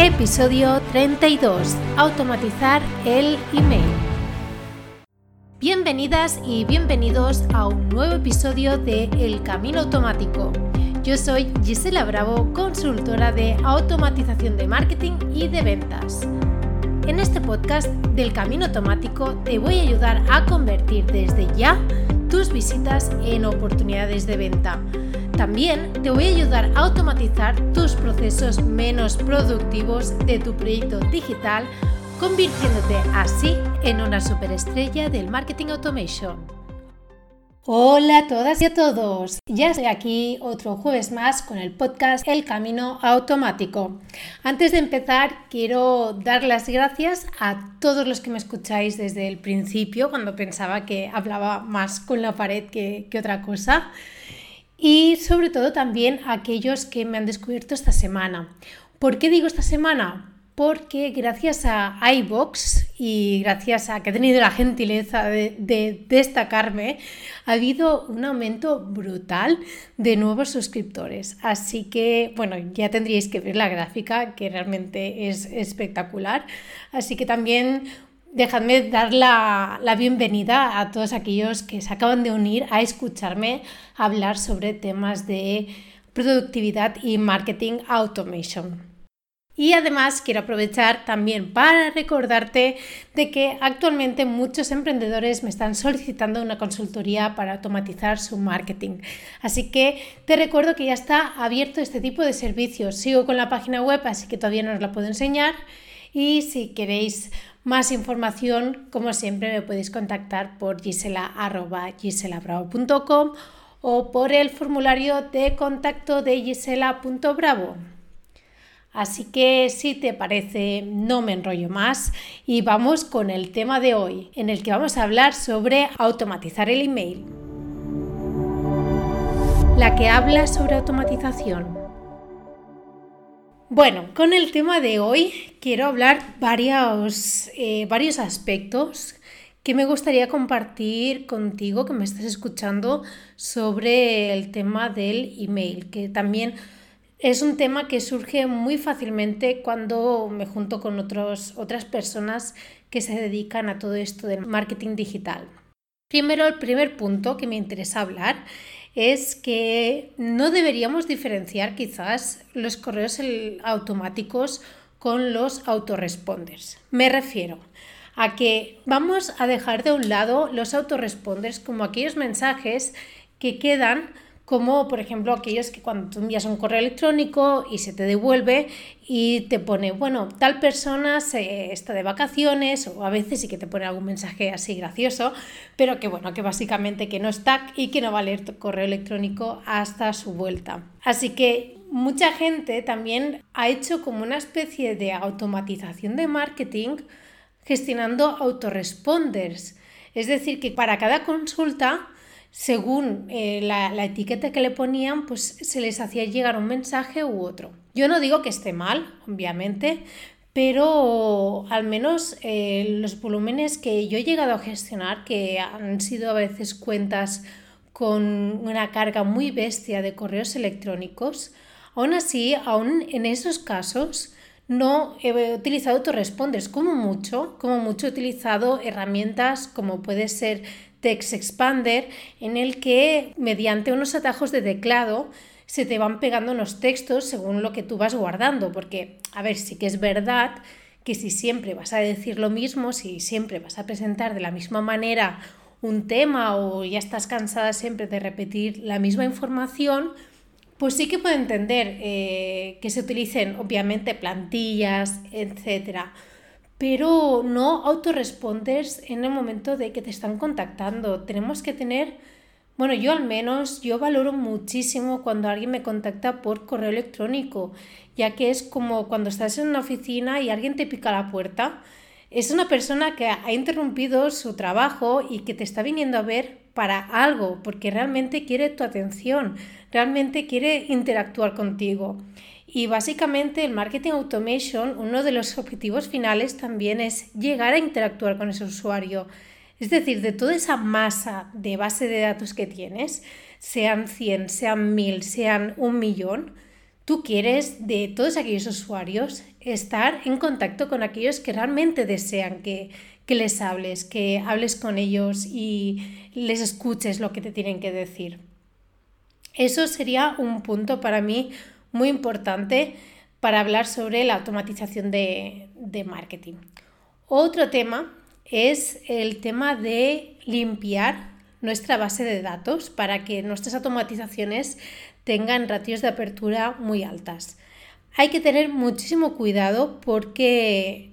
Episodio 32. Automatizar el email. Bienvenidas y bienvenidos a un nuevo episodio de El Camino Automático. Yo soy Gisela Bravo, consultora de automatización de marketing y de ventas. En este podcast del Camino Automático te voy a ayudar a convertir desde ya tus visitas en oportunidades de venta también te voy a ayudar a automatizar tus procesos menos productivos de tu proyecto digital, convirtiéndote así en una superestrella del marketing automation. Hola a todas y a todos. Ya estoy aquí otro jueves más con el podcast El Camino Automático. Antes de empezar, quiero dar las gracias a todos los que me escucháis desde el principio, cuando pensaba que hablaba más con la pared que, que otra cosa y sobre todo también a aquellos que me han descubierto esta semana. ¿Por qué digo esta semana? Porque gracias a iBox y gracias a que he tenido la gentileza de, destacarme, ha habido un aumento brutal de nuevos suscriptores. Así que, bueno, ya tendríais que ver la gráfica, que realmente es espectacular. Así que también dejadme dar la, bienvenida a todos aquellos que se acaban de unir a escucharme hablar sobre temas de productividad y marketing automation. Y además quiero aprovechar también para recordarte de que actualmente muchos emprendedores me están solicitando una consultoría para automatizar su marketing. Así que te recuerdo que ya está abierto este tipo de servicios. Sigo con la página web, así que todavía no os la puedo enseñar. Y si queréis más información, como siempre, me podéis contactar por gisela.giselabravo.com o por el formulario de contacto de gisela.bravo. Así que si te parece, no me enrollo más y vamos con el tema de hoy, en el que vamos a hablar sobre automatizar el email. La que habla sobre automatización. Bueno, con el tema de hoy quiero hablar varios, eh, varios aspectos que me gustaría compartir contigo, que me estás escuchando, sobre el tema del email, que también es un tema que surge muy fácilmente cuando me junto con otros, otras personas que se dedican a todo esto del marketing digital. Primero, el primer punto que me interesa hablar es que no deberíamos diferenciar quizás los correos automáticos con los autoresponders. Me refiero a que vamos a dejar de un lado los autoresponders como aquellos mensajes que quedan como por ejemplo aquellos que cuando tú envías un correo electrónico y se te devuelve y te pone, bueno, tal persona está de vacaciones o a veces sí que te pone algún mensaje así gracioso, pero que bueno, que básicamente que no está y que no va a leer tu correo electrónico hasta su vuelta. Así que mucha gente también ha hecho como una especie de automatización de marketing gestionando autoresponders. Es decir, que para cada consulta según eh, la, etiqueta que le ponían, pues se les hacía llegar un mensaje u otro. Yo no digo que esté mal, obviamente, pero al menos eh, los volúmenes que yo he llegado a gestionar, que han sido a veces cuentas con una carga muy bestia de correos electrónicos, aún así, aún en esos casos, no he utilizado autoresponders como mucho, como mucho he utilizado herramientas como puede ser Text Expander en el que mediante unos atajos de teclado se te van pegando unos textos según lo que tú vas guardando, porque a ver, sí que es verdad que si siempre vas a decir lo mismo, si siempre vas a presentar de la misma manera un tema o ya estás cansada siempre de repetir la misma información, pues sí que puedo entender eh, que se utilicen obviamente plantillas, etcétera pero no autoresponders en el momento de que te están contactando. Tenemos que tener, bueno, yo al menos, yo valoro muchísimo cuando alguien me contacta por correo electrónico, ya que es como cuando estás en una oficina y alguien te pica la puerta. Es una persona que ha interrumpido su trabajo y que te está viniendo a ver para algo, porque realmente quiere tu atención, realmente quiere interactuar contigo. Y básicamente el marketing automation, uno de los objetivos finales también es llegar a interactuar con ese usuario. Es decir, de toda esa masa de base de datos que tienes, sean 100, sean 1000, sean un millón, Tú quieres de todos aquellos usuarios estar en contacto con aquellos que realmente desean que, que les hables, que hables con ellos y les escuches lo que te tienen que decir. Eso sería un punto para mí muy importante para hablar sobre la automatización de, de marketing. Otro tema es el tema de limpiar nuestra base de datos para que nuestras automatizaciones tengan ratios de apertura muy altas. Hay que tener muchísimo cuidado porque,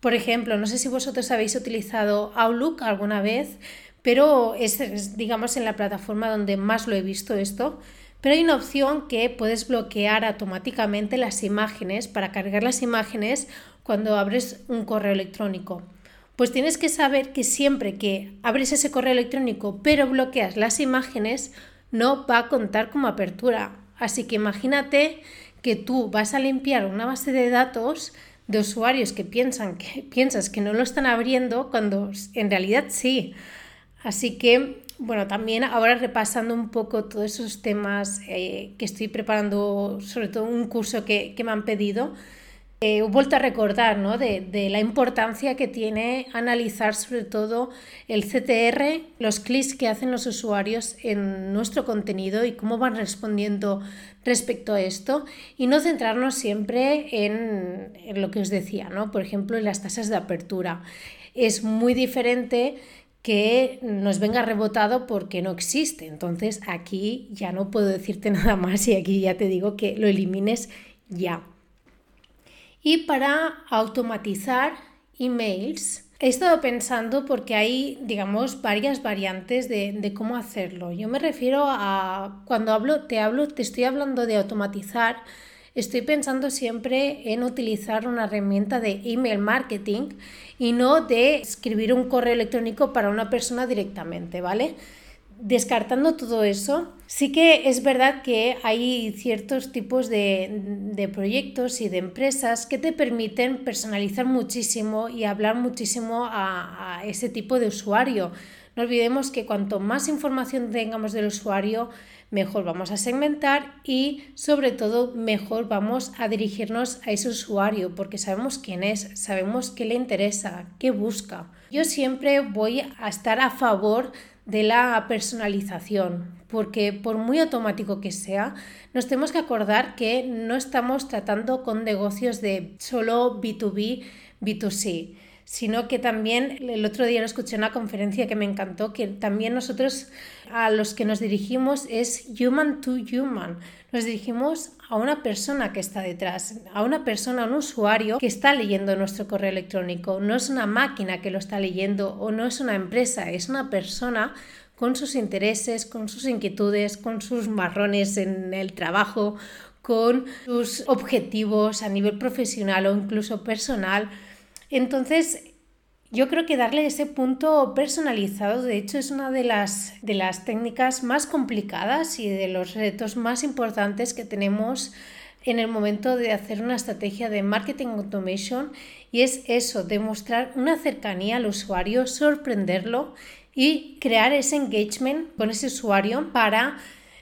por ejemplo, no sé si vosotros habéis utilizado Outlook alguna vez, pero es, digamos en la plataforma donde más lo he visto esto. Pero hay una opción que puedes bloquear automáticamente las imágenes para cargar las imágenes cuando abres un correo electrónico. Pues tienes que saber que siempre que abres ese correo electrónico pero bloqueas las imágenes, no va a contar como apertura. Así que imagínate que tú vas a limpiar una base de datos de usuarios que piensan que piensas que no lo están abriendo cuando en realidad sí. Así que, bueno, también ahora repasando un poco todos esos temas eh, que estoy preparando, sobre todo un curso que, que me han pedido, he vuelto a recordar ¿no? de, la importancia que tiene analizar sobre todo el CTR, los clics que hacen los usuarios en nuestro contenido y cómo van respondiendo respecto a esto y no centrarnos siempre en, lo que os decía, ¿no? por ejemplo, en las tasas de apertura. Es muy diferente que nos venga rebotado porque no existe. Entonces aquí ya no puedo decirte nada más y aquí ya te digo que lo elimines ya. Y para automatizar emails, he estado pensando porque hay, digamos, varias variantes de, cómo hacerlo. Yo me refiero a cuando hablo, te hablo, te estoy hablando de automatizar, estoy pensando siempre en utilizar una herramienta de email marketing y no de escribir un correo electrónico para una persona directamente, ¿vale? Descartando todo eso, sí que es verdad que hay ciertos tipos de, proyectos y de empresas que te permiten personalizar muchísimo y hablar muchísimo a, a, ese tipo de usuario. No olvidemos que cuanto más información tengamos del usuario, mejor vamos a segmentar y sobre todo mejor vamos a dirigirnos a ese usuario porque sabemos quién es, sabemos qué le interesa, qué busca. Yo siempre voy a estar a favor de la personalización, porque por muy automático que sea, nos tenemos que acordar que no estamos tratando con negocios de solo B2B, B2C, sino que también el otro día lo escuché en una conferencia que me encantó, que también nosotros a los que nos dirigimos es human to human, nos dirigimos a una persona que está detrás, a una persona, a un usuario que está leyendo nuestro correo electrónico. No es una máquina que lo está leyendo o no es una empresa, es una persona con sus intereses, con sus inquietudes, con sus marrones en el trabajo, con sus objetivos a nivel profesional o incluso personal. Entonces, yo creo que darle ese punto personalizado, de hecho, es una de las, de las técnicas más complicadas y de los retos más importantes que tenemos en el momento de hacer una estrategia de marketing automation y es eso, demostrar una cercanía al usuario, sorprenderlo y crear ese engagement con ese usuario para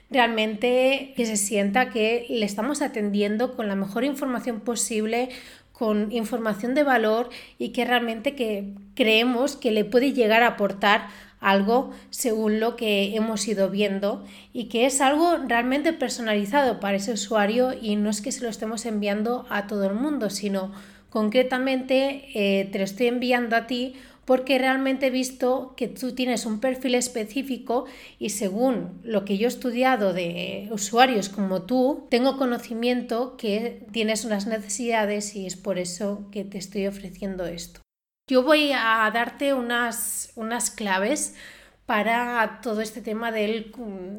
realmente que se sienta que le estamos atendiendo con la mejor información posible, con información de valor y que realmente que creemos que le puede llegar a aportar algo según lo que hemos ido viendo y que es algo realmente personalizado para ese usuario y no es que se lo estemos enviando a todo el mundo, sino concretamente eh, te lo estoy enviando a ti porque realmente he visto que tú tienes un perfil específico y según lo que yo he estudiado de usuarios como tú, tengo conocimiento que tienes unas necesidades y es por eso que te estoy ofreciendo esto. Yo voy a darte unas, unas claves para todo este tema del,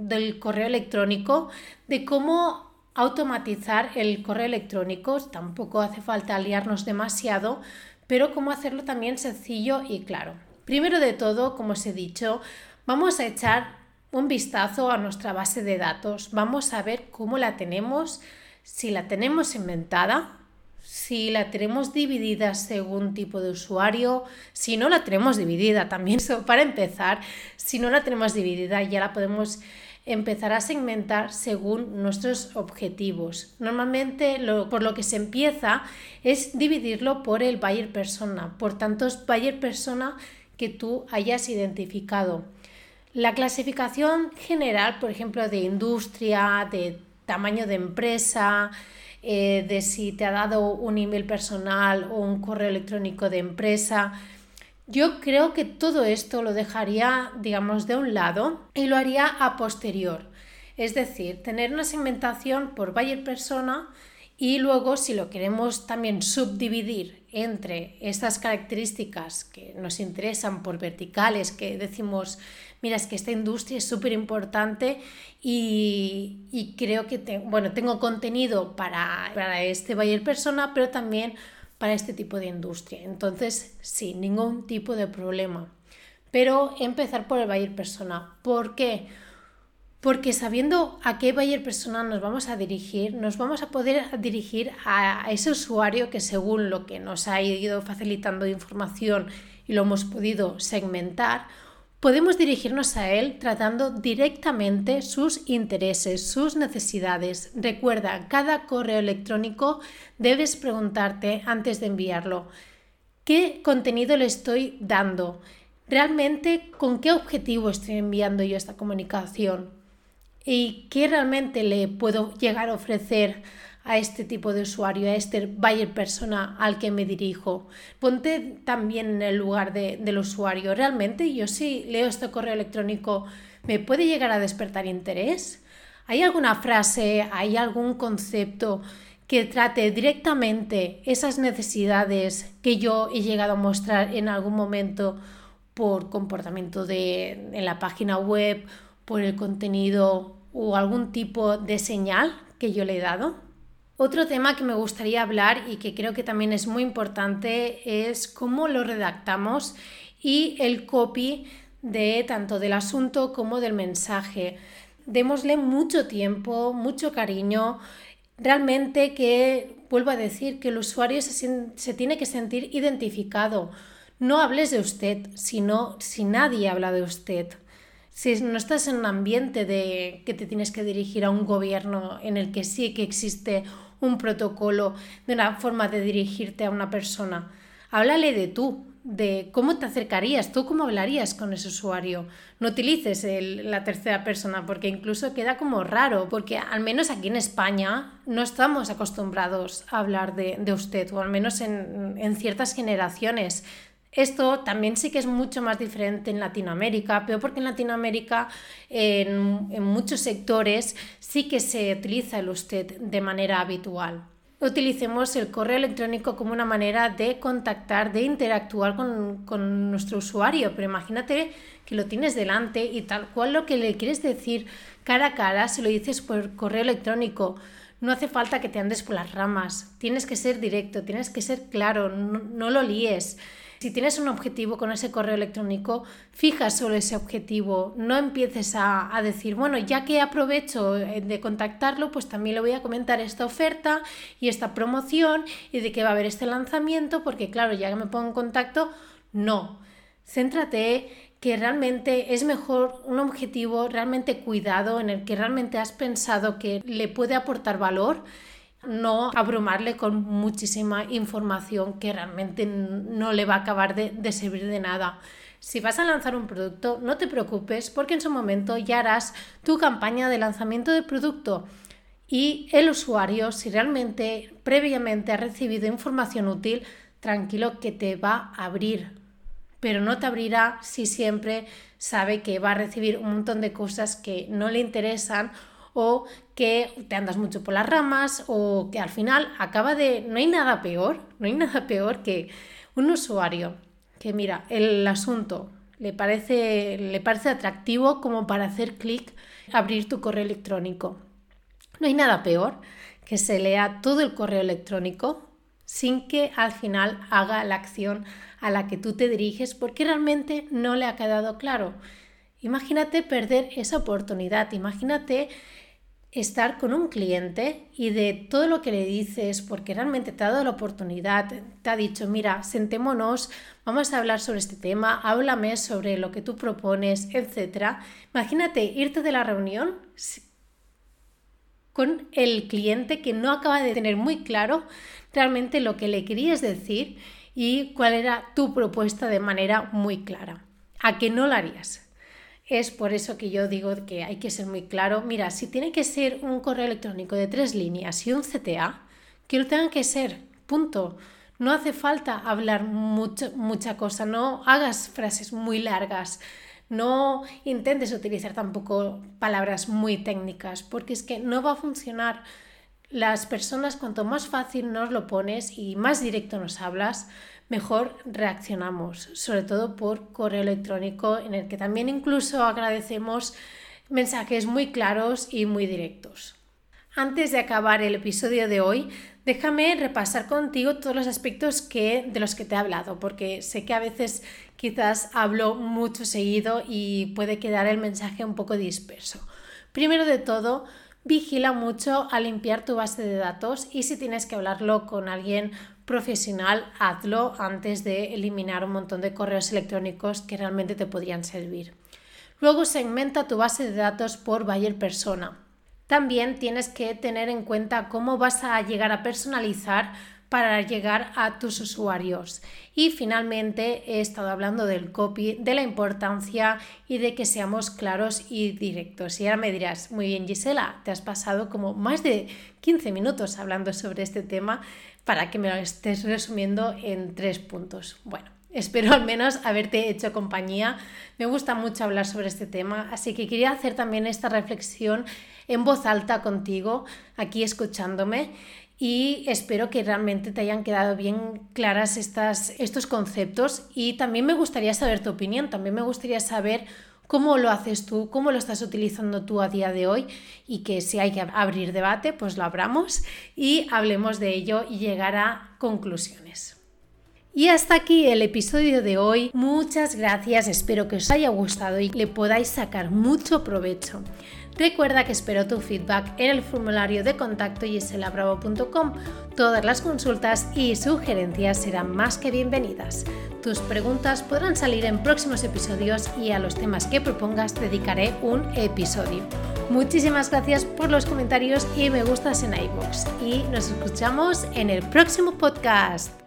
del correo electrónico, de cómo automatizar el correo electrónico. Tampoco hace falta aliarnos demasiado, pero cómo hacerlo también sencillo y claro. Primero de todo, como os he dicho, vamos a echar un vistazo a nuestra base de datos. Vamos a ver cómo la tenemos, si la tenemos inventada, si la tenemos dividida según tipo de usuario, si no la tenemos dividida también, para empezar, si no la tenemos dividida ya la podemos empezar a segmentar según nuestros objetivos. Normalmente por lo que se empieza es dividirlo por el buyer persona, por tantos buyer persona que tú hayas identificado. La clasificación general, por ejemplo, de industria, de tamaño de empresa, eh, de si te ha dado un email personal o un correo electrónico de empresa, yo creo que todo esto lo dejaría, digamos, de un lado y lo haría a posterior. Es decir, tener una segmentación por buyer persona y luego si lo queremos también subdividir entre estas características que nos interesan por verticales, que decimos, mira, es que esta industria es súper importante y, creo que bueno, tengo contenido para, para este buyer persona, pero también para este tipo de industria. Entonces, sin ningún tipo de problema. Pero empezar por el buyer persona. ¿Por qué? Porque sabiendo a qué buyer persona nos vamos a dirigir, nos vamos a poder dirigir a ese usuario que según lo que nos ha ido facilitando información y lo hemos podido segmentar, Podemos dirigirnos a él tratando directamente sus intereses, sus necesidades. Recuerda, cada correo electrónico debes preguntarte antes de enviarlo, ¿qué contenido le estoy dando? ¿Realmente con qué objetivo estoy enviando yo esta comunicación? ¿Y qué realmente le puedo llegar a ofrecer a este tipo de usuario, a este buyer persona al que me dirijo. Ponte también en el lugar del usuario. ¿Realmente yo si leo este correo electrónico me puede llegar a despertar interés? ¿Hay alguna frase, hay algún concepto que trate directamente esas necesidades que yo he llegado a mostrar en algún momento por comportamiento de, en la página web, por el contenido o algún tipo de señal que yo le he dado? Otro tema que me gustaría hablar y que creo que también es muy importante es cómo lo redactamos y el copy de tanto del asunto como del mensaje. Démosle mucho tiempo, mucho cariño. Realmente que, vuelvo a decir, que el usuario se, se tiene que sentir identificado. No hables de usted, sino si nadie habla de usted si no estás en un ambiente de que te tienes que dirigir a un gobierno en el que sí que existe un protocolo de una forma de dirigirte a una persona, háblale de tú, de cómo te acercarías, tú cómo hablarías con ese usuario. No utilices la tercera persona porque incluso queda como raro, porque al menos aquí en España no estamos acostumbrados a hablar de, usted, o al menos en, en ciertas generaciones esto también sí que es mucho más diferente en Latinoamérica, pero porque en Latinoamérica en, muchos sectores sí que se utiliza el usted de manera habitual. Utilicemos el correo electrónico como una manera de contactar, de interactuar con, con nuestro usuario, pero imagínate lo tienes delante y tal cual lo que le quieres decir cara a cara, se lo dices por correo electrónico. No hace falta que te andes por las ramas, tienes que ser directo, tienes que ser claro, no lo líes. Si tienes un objetivo con ese correo electrónico, fija solo ese objetivo. No empieces a, decir, bueno, ya que aprovecho eh, de contactarlo, pues también le voy a comentar esta oferta y esta promoción y de que va a haber este lanzamiento, porque claro, ya que me pongo en contacto, no. Céntrate que realmente es mejor un objetivo realmente cuidado en el que realmente has pensado que le puede aportar valor no abrumarle con muchísima información que realmente no le va a acabar de, servir de nada. Si vas a lanzar un producto, no te preocupes porque en su momento ya harás tu campaña de lanzamiento de producto y el usuario, si realmente previamente ha recibido información útil, tranquilo que te va a abrir. Pero no te abrirá si siempre sabe que va a recibir un montón de cosas que no le interesan o que te andas mucho por las ramas o que al final acaba de... No hay nada peor, no hay nada peor que un usuario que mira, el asunto le parece, le parece atractivo como para hacer clic, abrir tu correo electrónico. No hay nada peor que se lea todo el correo electrónico sin que al final haga la acción a la que tú te diriges porque realmente no le ha quedado claro. Imagínate perder esa oportunidad, imagínate estar con un cliente y de todo lo que le dices, porque realmente te ha dado la oportunidad, te ha dicho, mira, sentémonos, vamos a hablar sobre este tema, háblame sobre lo que tú propones, etc. Imagínate irte de la reunión con el cliente que no acaba de tener muy claro realmente lo que le querías decir y cuál era tu propuesta de manera muy clara. ¿A qué no lo harías? Es por eso que yo digo que hay que ser muy claro. Mira, si tiene que ser un correo electrónico de tres líneas y un CTA, que lo tengan que ser, punto. No hace falta hablar mucha cosa, no hagas frases muy largas, no intentes utilizar tampoco palabras muy técnicas, porque es que no va a funcionar. Las personas, cuanto más fácil nos lo pones y más directo nos hablas, mejor reaccionamos, sobre todo por correo electrónico, en el que también incluso agradecemos mensajes muy claros y muy directos. Antes de acabar el episodio de hoy, déjame repasar contigo todos los aspectos que, de los que te he hablado, porque sé que a veces quizás hablo mucho seguido y puede quedar el mensaje un poco disperso. Primero de todo, vigila mucho a limpiar tu base de datos y si tienes que hablarlo con alguien profesional, hazlo antes de eliminar un montón de correos electrónicos que realmente te podrían servir. Luego segmenta tu base de datos por buyer persona. También tienes que tener en cuenta cómo vas a llegar a personalizar para llegar a tus usuarios. Y finalmente he estado hablando del copy, de la importancia y de que seamos claros y directos. Y ahora me dirás, muy bien Gisela, te has pasado como más de 15 minutos hablando sobre este tema para que me lo estés resumiendo en tres puntos. Bueno, espero al menos haberte hecho compañía. Me gusta mucho hablar sobre este tema, así que quería hacer también esta reflexión en voz alta contigo, aquí escuchándome y espero que realmente te hayan quedado bien claras estas, estos conceptos y también me gustaría saber tu opinión, también me gustaría saber cómo lo haces tú, cómo lo estás utilizando tú a día de hoy y que si hay que abrir debate, pues lo abramos y hablemos de ello y llegar a conclusiones. Y hasta aquí el episodio de hoy. Muchas gracias, espero que os haya gustado y le podáis sacar mucho provecho. Recuerda que espero tu feedback en el formulario de contacto giselabravo.com. Todas las consultas y sugerencias serán más que bienvenidas. Tus preguntas podrán salir en próximos episodios y a los temas que propongas dedicaré un episodio. Muchísimas gracias por los comentarios y me gustas en iVoox y nos escuchamos en el próximo podcast.